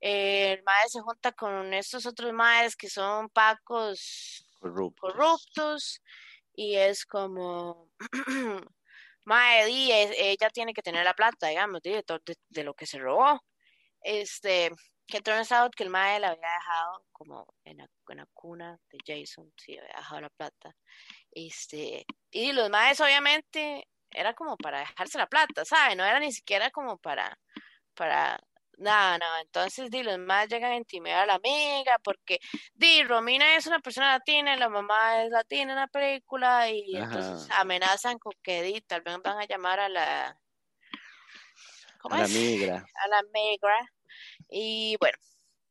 eh, el mae se junta con estos otros maes que son Pacos Corrupto. corruptos y es como mae e- ella tiene que tener la plata digamos di, de, de- de lo que se robó este que turns out que el mae la había dejado como en la, en la cuna de Jason sí había dejado la plata este y los maes obviamente era como para dejarse la plata ¿sabes? no era ni siquiera como para para nada, nada. Entonces, di, los más llegan a intimidar a la amiga porque, di, Romina es una persona latina y la mamá es latina en la película y entonces amenazan con que, di, tal vez van a llamar a la, ¿cómo A la migra. A la migra. Y bueno,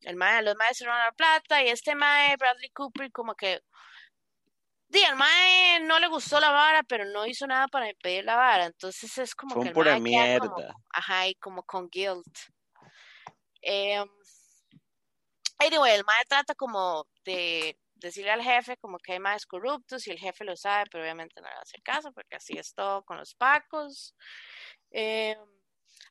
el mae, los maes se roban la plata y este mae, Bradley Cooper, como que, di, al mae no le gustó la vara, pero no hizo nada para impedir la vara. Entonces es como Fue que el pura mae queda como, mierda. ajá, y como con guilt. Em, anyway, el mae trata como de decirle al jefe como que hay más corruptos y el jefe lo sabe, pero obviamente no le va a hacer caso porque así es todo con los pacos. Em,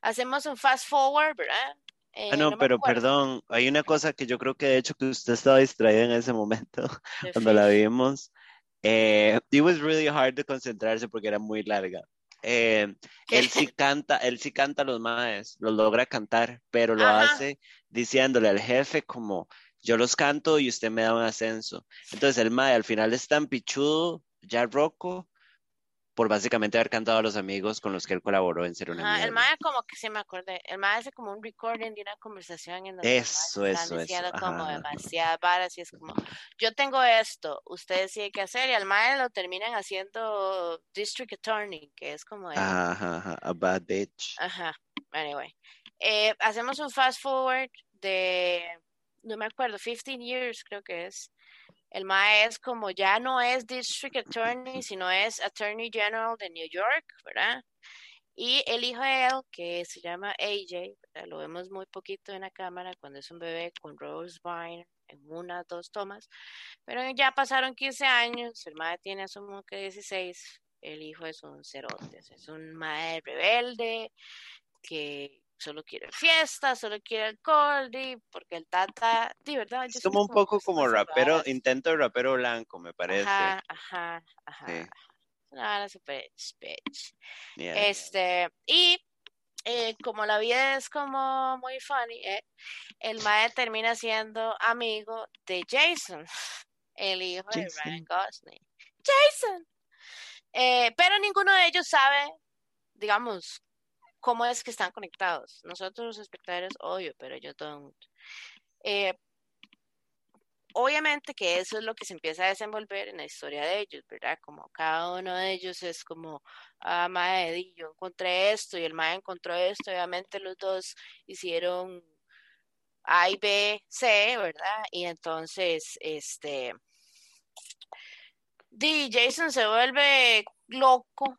hacemos un fast forward, ¿verdad? Eh, Ah, no, me pero perdón, hay una cosa que yo creo que de hecho que usted estaba distraída en ese momento cuando la vimos. Eh, it was really hard de concentrarse porque era muy larga. Eh, él sí canta, él sí canta los maes, los logra cantar, pero lo Ajá. hace diciéndole al jefe como yo los canto y usted me da un ascenso. Entonces el mae al final es tan pichudo, ya roco, por básicamente haber cantado a los amigos con los que él colaboró en Ser una Ajá, el mae como que sí me acordé, el mae hace como un recording de una conversación en donde Eso, eso, eso. diciendo Ajá, como ajá. demasiadas varas y es como, yo tengo esto, ustedes hay que hacer y al mae lo terminan haciendo district attorney, que es como el, Ajá, ajá, ajá, a bad bitch. ajá, anyway. Eh, hacemos un fast forward de, no me acuerdo, 15 years creo que es. El mae es como ya no es district attorney, sino es attorney general de New York, ¿verdad? Y el hijo de él, que se llama AJ, lo vemos muy poquito en la cámara cuando es un bebé con Rose Byrne en una, dos tomas, pero ya pasaron 15 años, el mae tiene asumo que 16, el hijo es un cerote, es un mae rebelde que solo quiere fiesta, solo quiere alcohol, di, porque el tata, di, ¿verdad? Yo Es como un poco como rapero, raras. intento de rapero blanco, me parece. Ajá, ajá, ajá. Sí. Una vara super bitch. Yeah. Este, y eh, como la vida es como muy funny, eh, el mae termina siendo amigo de Jason, el hijo de Ryan Gosling. Jason. Eh, pero ninguno de ellos sabe, digamos, cómo es que están conectados. Nosotros los espectadores, obvio, pero yo don't. Eh, obviamente que eso es lo que se empieza a desenvolver en la historia de ellos, ¿verdad? Como cada uno de ellos es como, ah, mae, yo encontré esto y el mae encontró esto, obviamente los dos hicieron A y B, C, ¿verdad? Y entonces, este, Di, Jason se vuelve loco,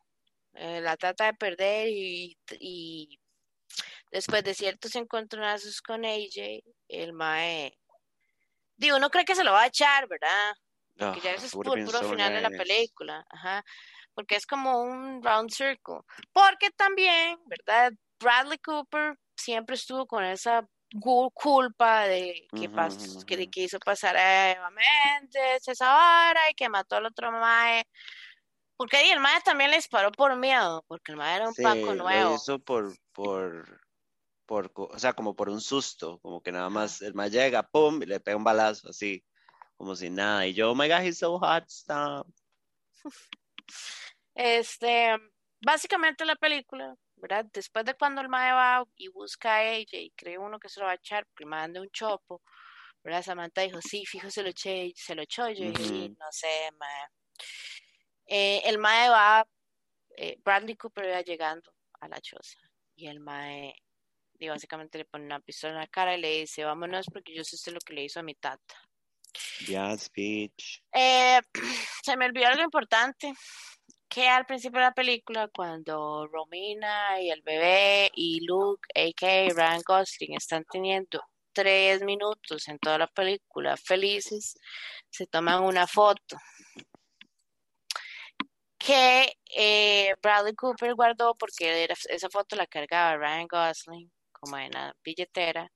eh, la trata de perder y, y después de ciertos encontronazos con AJ, el mae Digo, uno cree que se lo va a echar, ¿verdad? Porque ya eso es puro, puro final de la película. Ajá. Porque es como un round circle. Porque también, ¿verdad? Bradley Cooper siempre estuvo con esa culpa de que, pasó, que, hizo pasar a Eva Méndez, esa vara, y que mató al otro mae. Porque ahí el mae también le disparó por miedo, porque el mae era un Paco nuevo. Lo hizo por, por por, o sea, como por un susto, como que nada más el más llega, pum, y le pega un balazo, así, como si nada. Y yo, oh my god, he's so hot, stop. Este, básicamente la película, ¿verdad? Después de cuando el mae va y busca a ella y cree uno que se lo va a echar, porque manda un chopo, ¿verdad? Samantha dijo, sí, fijo, se lo eché, se lo echó yo, y no sé, mae. Eh, el mae va, eh, Bradley Cooper va llegando a la choza y el mae y básicamente le pone una pistola en la cara y le dice, vámonos porque yo sé lo que le hizo a mi tata. Ya, speech. Eh, se me olvidó algo importante, que al principio de la película, cuando Romina y el bebé y Luke, a.k.a. Ryan Gosling, están teniendo tres minutos en toda la película felices, se toman una foto que eh, Bradley Cooper guardó porque esa foto la cargaba Ryan Gosling como en la billetera,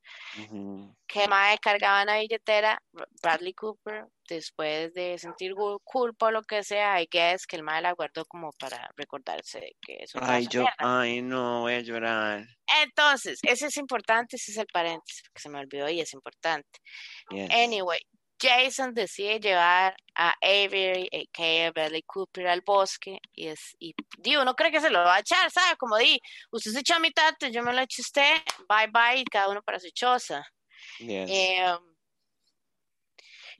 que más cargaba en la billetera Bradley Cooper después de sentir culpa o lo que sea, y que es que el mae la guardó como para recordarse de que eso Ay, yo, ay, no, voy a llorar. Entonces, ese es importante, ese es el paréntesis, porque se me olvidó y es importante. Anyway, Jason decide llevar a Avery, a.k.a. Bradley Cooper, al bosque y, es, y digo, no cree que se lo va a echar, ¿sabe? Como di, usted se echó a mitad, yo me lo eché usted, bye bye, cada uno para su choza. Em,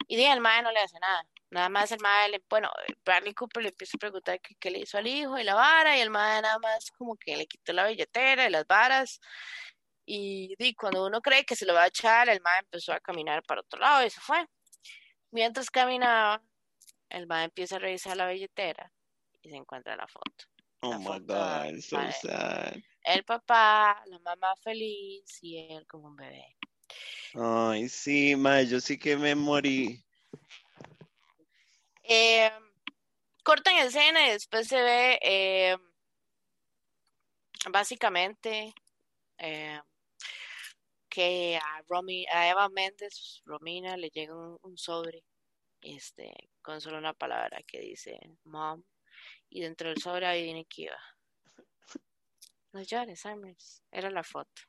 y di, el madre no le hace nada. Nada más el madre, bueno, Bradley Cooper le empieza a preguntar qué, le hizo al hijo y la vara, y el madre nada más como que le quitó la billetera y las varas. Y di, cuando uno cree que se lo va a echar, el madre empezó a caminar para otro lado y se fue. Mientras caminaba, el ma empieza a revisar la billetera y se encuentra la foto. Oh my God, so sad. El papá, la mamá feliz y él como un bebé. Ay, sí, ma, yo sí que me morí. Eh, cortan escena y después se ve eh, básicamente eh, que a, Romy, a Eva Méndez, Romina, le llega un, sobre este, con solo una palabra que dice mom, y dentro del sobre ahí viene Kiva. No llores, Summers. Era la foto.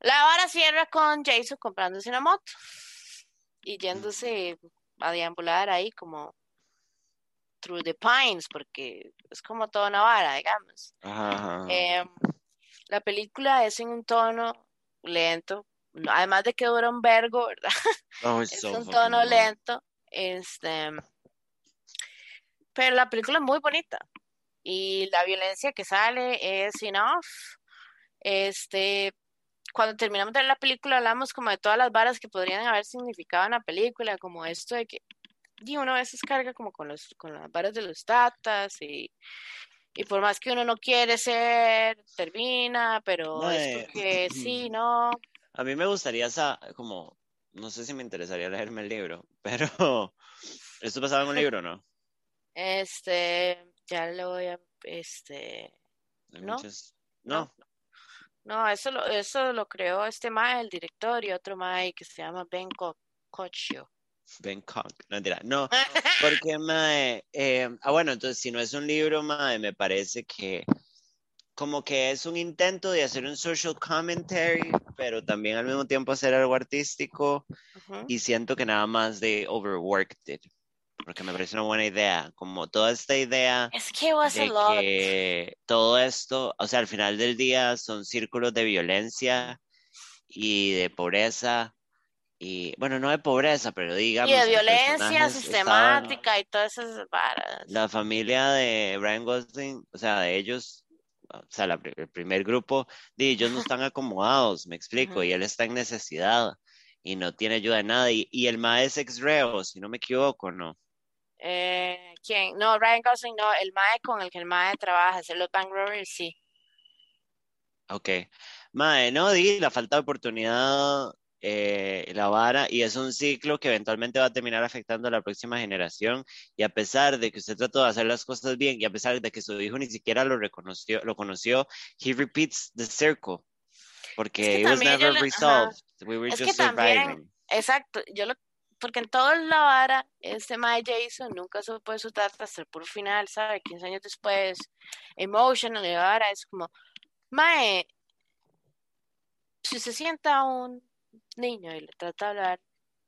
La hora cierra con Jason comprándose una moto y yéndose a deambular ahí como through the pines, porque es como toda una vara, digamos. Em, la película es en un tono lento, además de que dura un vergo, ¿verdad? Oh, es un tono lento. Este, pero la película es muy bonita y la violencia que sale es enough. Este, cuando terminamos de ver la película hablamos como de todas las varas que podrían haber significado en la película, como esto de que y uno a veces carga como con los con las varas de los tatas y y por más que uno no quiere ser, termina, pero es eh, porque sí, ¿no? A mí me gustaría, como, no sé si me interesaría leerme el libro, pero ¿esto pasaba en un libro, no? Este, ya lo voy a, este, ¿no? No. no. eso lo, eso lo creó este Mae, el director, y otro Mae que se llama Ben Cochio. Bangkok, no mentira, no, porque mae, eh, ah bueno, entonces si no es un libro, mae, me parece que como que es un intento de hacer un social commentary, pero también al mismo tiempo hacer algo artístico y siento que nada más de overworked it, porque me parece una buena idea, como toda esta idea Es que was a de lot. que todo esto, o sea, al final del día son círculos de violencia y de pobreza y bueno, no de pobreza, pero digamos Y de violencia personajes estaban- sistemática y todas esas varas. la familia de Brian Gosling, o sea, de ellos, o sea, la el primer grupo, de ellos no están acomodados, me explico, y él está en necesidad y no tiene ayuda de nada. Y, y el mae es ex reo, si no me equivoco, ¿no? Eh, ¿quién? No, Ryan Gosling, no, el mae con el que el mae trabaja, hacer los bank robberies, sí. Ok. Mae, no, di la falta de oportunidad, eh, la vara, y es un ciclo que eventualmente va a terminar afectando a la próxima generación. Y a pesar de que usted trató de hacer las cosas bien, y a pesar de que su hijo ni siquiera lo reconoció, lo conoció, he repeats the circle. Porque it was también yo never ajá. resolved. We were Es que just también- surviving. Exacto, yo lo, porque en toda la vara, este Mae Jason nunca supo de su hasta el puro final, ¿sabe? 15 años después, Emotional y la vara es como, Mae, si se sienta un niño y le trata de hablar,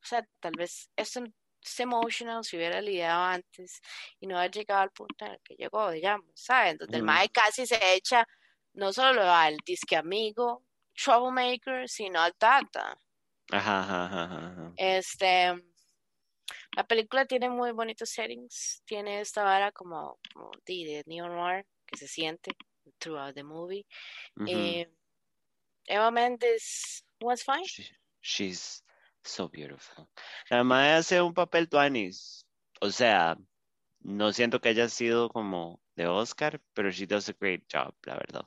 o sea, tal vez esto es emotional si hubiera lidiado antes y no haber llegado al punto en el que llegó, digamos, ¿saben? Donde el Ujú. Mae casi se echa no solo al disque amigo, troublemaker, sino al tata. Ajá, ajá, ajá, ajá. Este, la película tiene muy bonitos settings, tiene esta vara como, como de, neo noir que se siente throughout the movie. Ujú. Eh, Eva Mendes was fine. She- she's so beautiful. La mae hace un papel tuanis. O sea, no siento que haya sido como de Oscar, pero she does a great job, la verdad.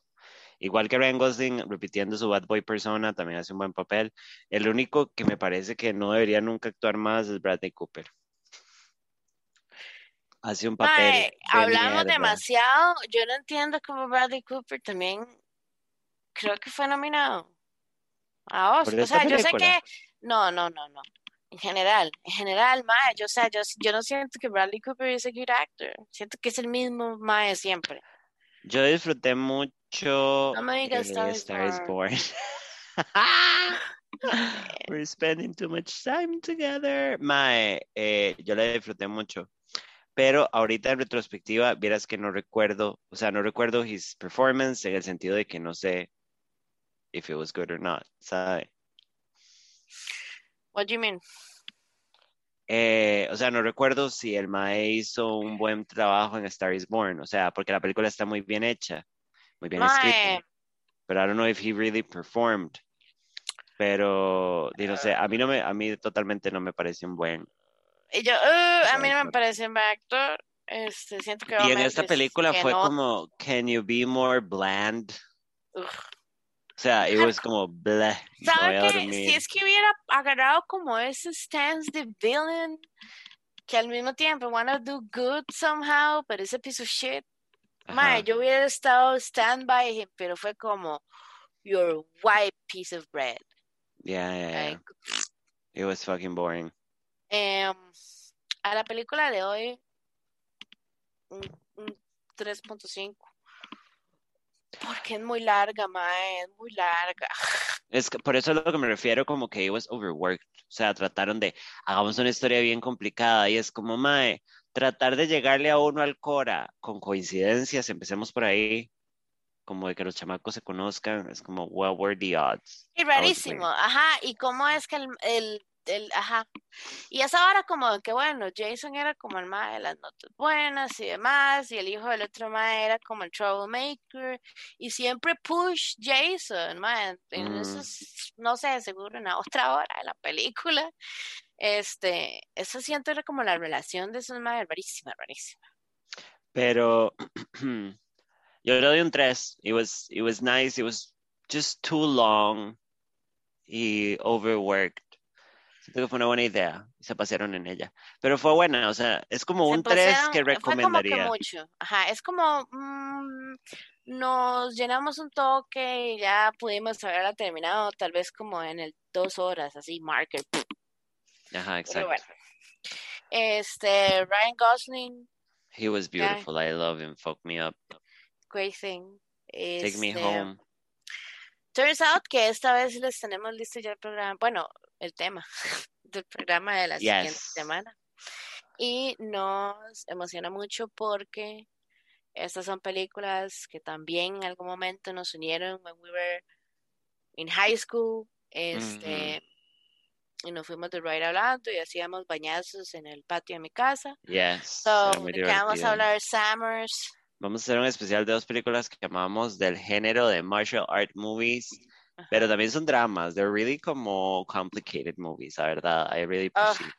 Igual que Ryan Gosling, repitiendo su bad boy persona, también hace un buen papel. El único que me parece que no debería nunca actuar más es Bradley Cooper. Hace un papel de hablamos mierda. demasiado. Yo no entiendo cómo Bradley Cooper también creo que fue nominado a Oscar. ¿Por O sea, yo sé que no, no, no, no. En general, en general, mae, yo, o sea, yo, yo no siento que Bradley Cooper es a good actor. Siento que es el mismo mae siempre. Yo disfruté mucho No me digas Star is Star is Born. We're spending too much time together. Mae, eh, yo la disfruté mucho. Pero ahorita en retrospectiva, vieras que no recuerdo, o sea, no recuerdo his performance en el sentido de que no sé if it was good or not, ¿sabe? What do you mean? Eh, o sea, no recuerdo si el Mae hizo un buen trabajo en Star is Born, o sea, porque la película está muy bien hecha, muy bien Mae, escrita. Pero I don't know if he really performed. Pero, no sé, a mí no me, a mí totalmente no me pareció un buen. y yo, uh, a mí no me parece un buen actor. Este, siento que Y en esta es película fue no- como, can you be more bland? Ugh. O sea, it was como, bleh, ¿Sabe dormir. Si es que hubiera agarrado como ese stance de villain, que al mismo tiempo wanna do good somehow, pero ese piece of shit, mae, yo hubiera estado stand by him, pero fue como, you're a white piece of bread. Yeah, yeah, yeah. Like, It was fucking boring. em, a la película de hoy, un, un 3.5. Porque es muy larga, mae, es muy larga. Es que por eso es lo que me refiero como que it was overworked. O sea, trataron de, hagamos una historia bien complicada y es como, mae, tratar de llegarle a uno al Cora con coincidencias, empecemos por ahí, como de que los chamacos se conozcan, es como, what were the odds? Y rarísimo, ajá, y cómo es que el, el, el- ajá, y esa hora como que bueno, Jason era como el mae de las notas buenas y demás, y el hijo del otro mae era como el troublemaker, y siempre push Jason, mae, en Mm. no sé, seguro en la otra hora de la película, este, eso siento era como la relación de esos mae, rarísima, rarísima. Pero yo le doy un 3. It was, it was nice. It was just too long y overworked. Siento que fue una buena idea y se pasaron en ella. Pero fue buena, o sea, es como Se un 3 pusieron- que Fue como que recomendaría. mucho. Ajá, es como mm, nos llenamos un toque y ya pudimos haberla terminado, tal vez como en el dos horas, así, marker. Ajá, Pero exacto. bueno. Este, Ryan Gosling, He was beautiful. I love him. Fuck me up. great thing. Take Me Este, Home. Turns out que esta vez les tenemos listo ya el programa, bueno, el tema del programa de la siguiente semana. Y nos emociona mucho porque estas son películas que también en algún momento nos unieron when we were in high school. Este, y nos fuimos de ride hablando y hacíamos bañazos en el patio de mi casa. Yes. So, era muy ¿de qué vamos divertido. a hablar, Summers? Vamos a hacer un especial de dos películas que llamamos del género de martial art movies, Ajá. pero también son dramas. They're really como complicated movies, la verdad. I really Ah, perceive.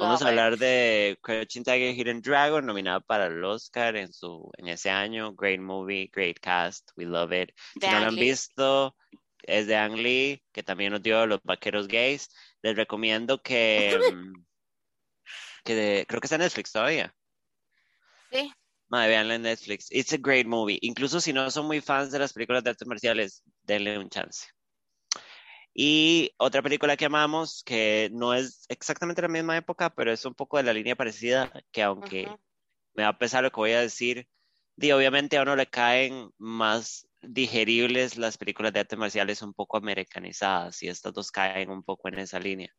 Vamos Love a hablar de Crouching Tiger, Hidden Dragon, nominada para el Oscar en su en ese año. Great movie, great cast, we love it. Si no lo han visto, es de Ang Lee, que también nos dio Los Vaqueros Gays. Les recomiendo que, que de- creo que está en Netflix todavía. Sí, Madre, veanla en Netflix. It's a great movie. Incluso si no son muy fans de las películas de artes marciales, denle un chance. Y otra película que amamos, que no es exactamente la misma época, pero es un poco de la línea parecida, que aunque me va a pesar lo que voy a decir, di, obviamente a uno le caen más digeribles las películas de artes marciales un poco americanizadas, y estas dos caen un poco en esa línea.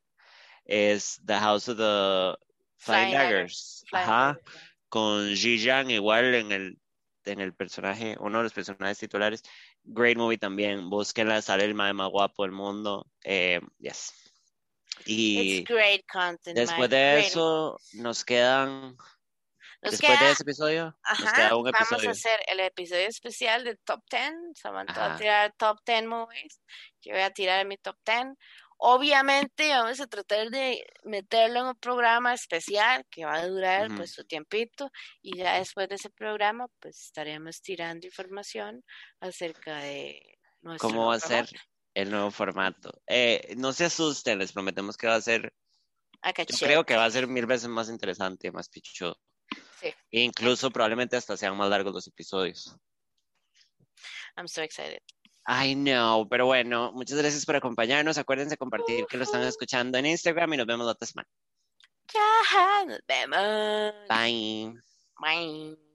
Es The House of the Flying Daggers. Flying Ajá. Con Ji Yang igual en el, en el personaje, uno de los personajes titulares. Great movie también, búsquenla, sale el más guapo del mundo. Eh, yes. Y It's great content, después de great eso, nos quedan, Nos después de ese episodio, nos Ajá, queda un vamos a episodio. hacer el episodio especial de Top 10. Samantha va a Ajá. tirar Top 10 movies. Yo voy a tirar mi Top 10. Obviamente vamos a tratar de meterlo en un programa especial que va a durar pues su tiempito y ya después de ese programa pues estaremos tirando información acerca de nuestro ¿Cómo va a nuevo ser formato. el nuevo formato? Eh, no se asusten, les prometemos que va a ser, A yo creo que va a ser mil veces más interesante, más pichudo. Sí, Incluso probablemente hasta sean más largos los episodios. I'm so excited. I know, pero bueno, muchas gracias por acompañarnos. Acuérdense de compartir que lo están escuchando en Instagram y nos vemos la otra semana. Ya, nos vemos. Bye. Bye.